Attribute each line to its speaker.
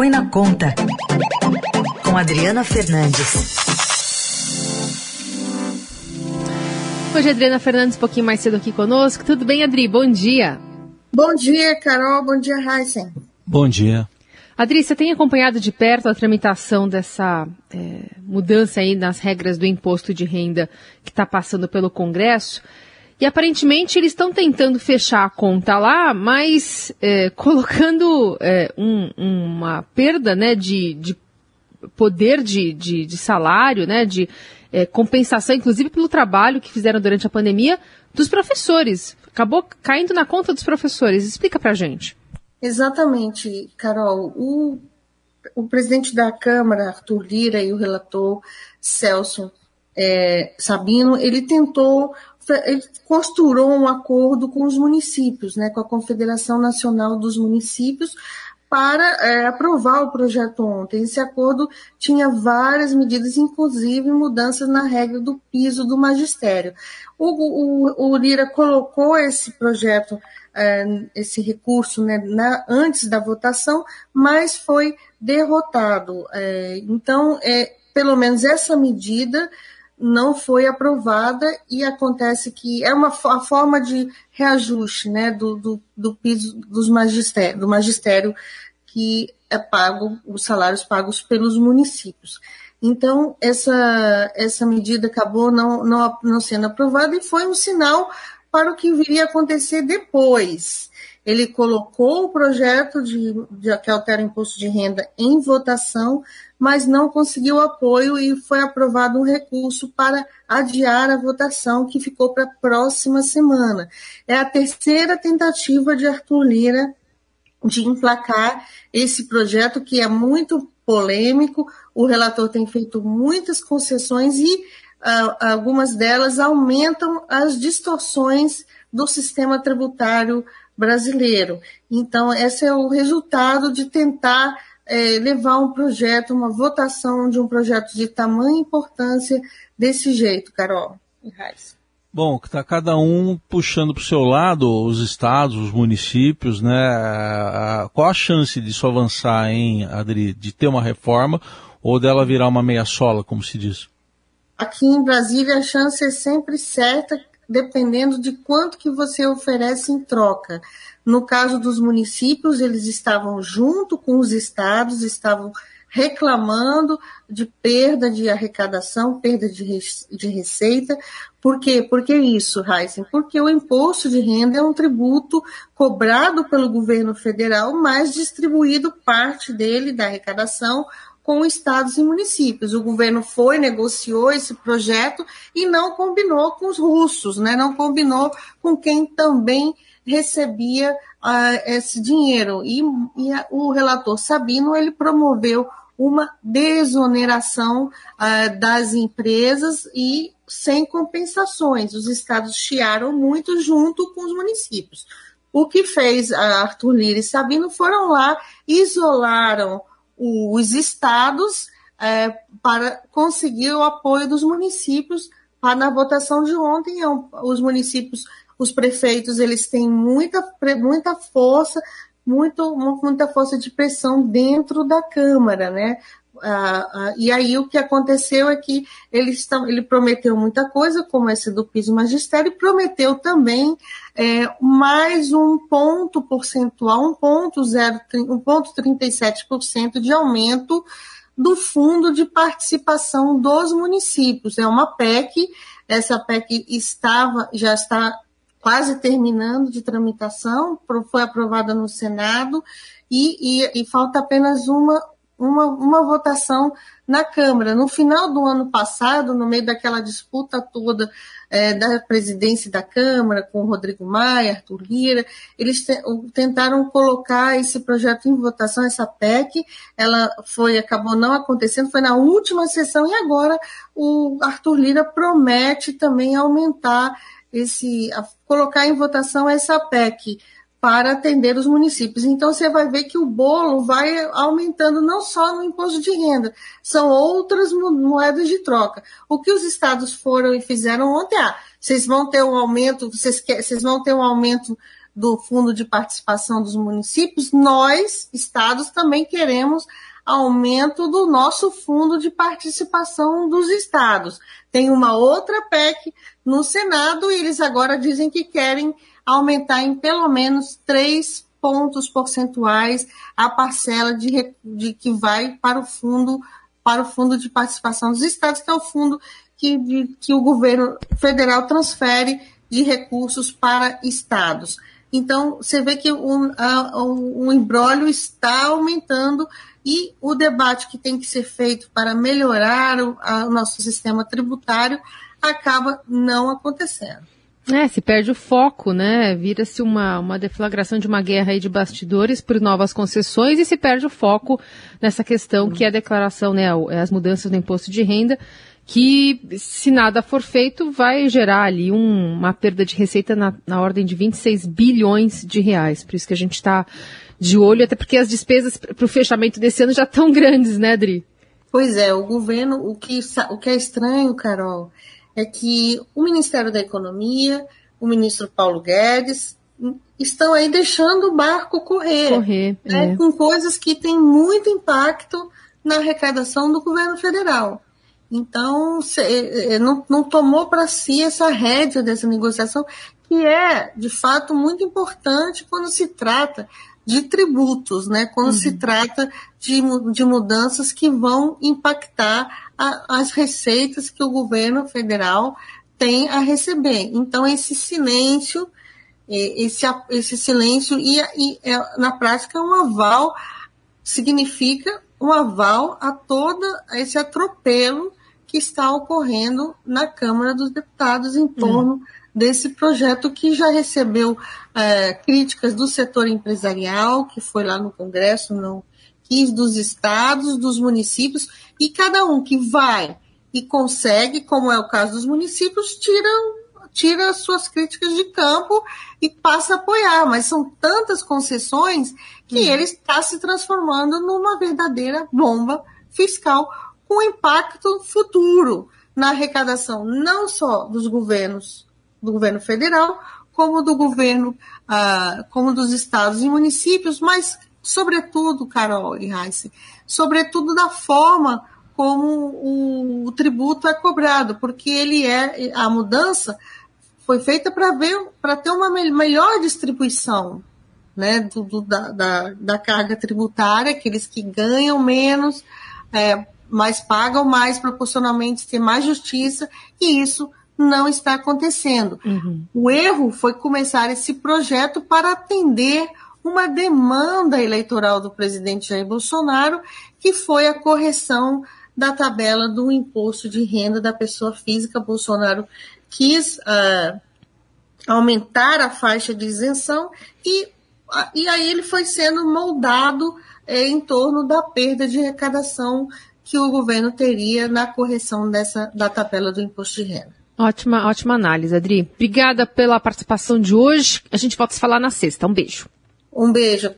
Speaker 1: Põe na Conta, com Adriana Fernandes.
Speaker 2: Hoje a Adriana Fernandes, um pouquinho mais cedo aqui conosco. Tudo bem, Adri? Bom dia.
Speaker 3: Bom dia, Carol. Bom dia, Heisen.
Speaker 4: Bom dia.
Speaker 2: Adri, você tem acompanhado de perto a tramitação dessa é, mudança aí nas regras do imposto de renda que está passando pelo Congresso? E aparentemente eles estão tentando fechar a conta lá, mas é, colocando é, um, uma perda né, de, de poder de, de, de, salário, né, de é, compensação, inclusive pelo trabalho que fizeram durante a pandemia, dos professores. Acabou caindo na conta dos professores. Explica pra gente.
Speaker 3: Exatamente, Carol. O, o presidente da Câmara, Arthur Lira, e o relator Celso é, Sabino, ele tentou, ele costurou um acordo com os municípios, né, com a Confederação Nacional dos Municípios, para é, aprovar o projeto ontem. Esse acordo tinha várias medidas, inclusive mudanças na regra do piso do magistério. O, o, o Lira colocou esse projeto é, esse recurso né, na, antes da votação, mas foi derrotado. É, então, é, pelo menos essa medida não foi aprovada e acontece que é uma a forma de reajuste né, do, do, do piso dos magistério, do magistério que é pago, os salários pagos pelos municípios. Então, essa, essa medida acabou não, não, não sendo aprovada e foi um sinal para o que viria a acontecer depois. Ele colocou o projeto de, de, que altera o imposto de renda em votação, mas não conseguiu apoio e foi aprovado um recurso para adiar a votação, que ficou para a próxima semana. É a terceira tentativa de Arthur Lira de emplacar esse projeto, que é muito polêmico. O relator tem feito muitas concessões e algumas delas aumentam as distorções do sistema tributário brasileiro. Então, esse é o resultado de tentar é, levar um projeto, uma votação de um projeto de tamanha importância desse jeito, Carol e
Speaker 4: Bom, está cada um puxando para o seu lado, os estados, os municípios, né? Qual a chance disso avançar, hein, Adri, de ter uma reforma ou dela virar uma meia sola, como se diz?
Speaker 3: Aqui em Brasília a chance é sempre certa, dependendo de quanto que você oferece em troca. No caso dos municípios, eles estavam junto com os estados, estavam reclamando de perda de arrecadação, perda de, de receita. Por quê? Por que isso, Heisen? Porque o imposto de renda é um tributo cobrado pelo governo federal, mas distribuído parte dele da arrecadação com estados e municípios. O governo foi, negociou esse projeto e não combinou com os russos, né? não combinou com quem também recebia uh, esse dinheiro. E, e a, o relator Sabino ele promoveu uma desoneração uh, das empresas e sem compensações. Os estados chiaram muito junto com os municípios. O que fez Arthur Lira e Sabino foram lá, isolaram os estados é, para conseguir o apoio dos municípios para, na votação de ontem. É os municípios, os prefeitos, eles têm muita, muita força, muito, muita força de pressão dentro da Câmara, né? E aí o que aconteceu é que ele, está, ele prometeu muita coisa, como esse do piso magistério, e prometeu também é, mais um ponto percentual, um ponto, zero, um ponto 37% de aumento do fundo de participação dos municípios. É uma PEC, essa PEC estava, já está quase terminando de tramitação, foi aprovada no Senado e, e, e falta apenas uma uma, uma votação na Câmara. No final do ano passado, no meio daquela disputa toda é, da presidência da Câmara, com Rodrigo Maia, Arthur Lira, eles te, tentaram colocar esse projeto em votação, essa PEC, ela foi, acabou não acontecendo, foi na última sessão e agora o Arthur Lira promete também aumentar esse, colocar em votação essa PEC para atender os municípios. Então, você vai ver que o bolo vai aumentando não só no imposto de renda, são outras moedas de troca. O que os estados foram e fizeram ontem, ah, vocês vão ter um aumento, vocês, quer, vocês vão ter um aumento do Fundo de Participação dos Municípios, nós, estados, também queremos aumento do nosso fundo de participação dos estados. Tem uma outra PEC no Senado e eles agora dizem que querem aumentar em pelo menos três pontos percentuais a parcela de, de que vai para o fundo para o fundo de participação dos estados, que é o fundo que, de, que o governo federal transfere de recursos para estados. Então, você vê que o, a, o embrólio está aumentando e o debate que tem que ser feito para melhorar o, a, o nosso sistema tributário acaba não acontecendo.
Speaker 2: É, se perde o foco, né? Vira-se uma, uma deflagração de uma guerra aí de bastidores por novas concessões e se perde o foco nessa questão que é a declaração, né? As mudanças no imposto de renda, que, se nada for feito, vai gerar ali um, uma perda de receita na, na ordem de 26 bilhões de reais. Por isso que a gente está de olho, até porque as despesas para o fechamento desse ano já estão grandes, né, Adri?
Speaker 3: Pois é, o governo, o que, o que é estranho, Carol, é que o Ministério da Economia, o ministro Paulo Guedes, estão aí deixando o barco correr,
Speaker 2: correr
Speaker 3: né, é. com coisas que têm muito impacto na arrecadação do governo federal. Então, se, não, não tomou para si essa rédea dessa negociação, que é, de fato, muito importante quando se trata de tributos, né? Quando uhum. se trata de, de mudanças que vão impactar a, as receitas que o governo federal tem a receber. Então, esse silêncio, esse, esse silêncio, e, e é, na prática, é um aval, significa um aval a todo esse atropelo que está ocorrendo na Câmara dos Deputados em torno uhum desse projeto que já recebeu é, críticas do setor empresarial, que foi lá no Congresso, não quis, dos estados, dos municípios, e cada um que vai e consegue, como é o caso dos municípios, tira, tira suas críticas de campo e passa a apoiar. Mas são tantas concessões que uhum. ele está se transformando numa verdadeira bomba fiscal com impacto futuro na arrecadação não só dos governos do governo federal, como do governo, ah, como dos estados e municípios, mas, sobretudo, Carol e Heiss, sobretudo da forma como o, o, tributo é cobrado, porque ele é, a mudança foi feita para ver, para ter uma melhor distribuição né, do, do, da, da, da, carga tributária, aqueles que ganham menos, é, mas pagam mais proporcionalmente, ter mais justiça, e isso não está acontecendo. Uhum. O erro foi começar esse projeto para atender uma demanda eleitoral do presidente Jair Bolsonaro, que foi a correção da tabela do imposto de renda da pessoa física. Bolsonaro quis uh, aumentar a faixa de isenção e, uh, e aí ele foi sendo moldado uh, em torno da perda de arrecadação que o governo teria na correção dessa, da tabela do imposto de renda.
Speaker 2: Ótima, ótima análise, Adri. Obrigada pela participação de hoje. A gente volta a se falar na sexta. Um beijo.
Speaker 3: Um beijo.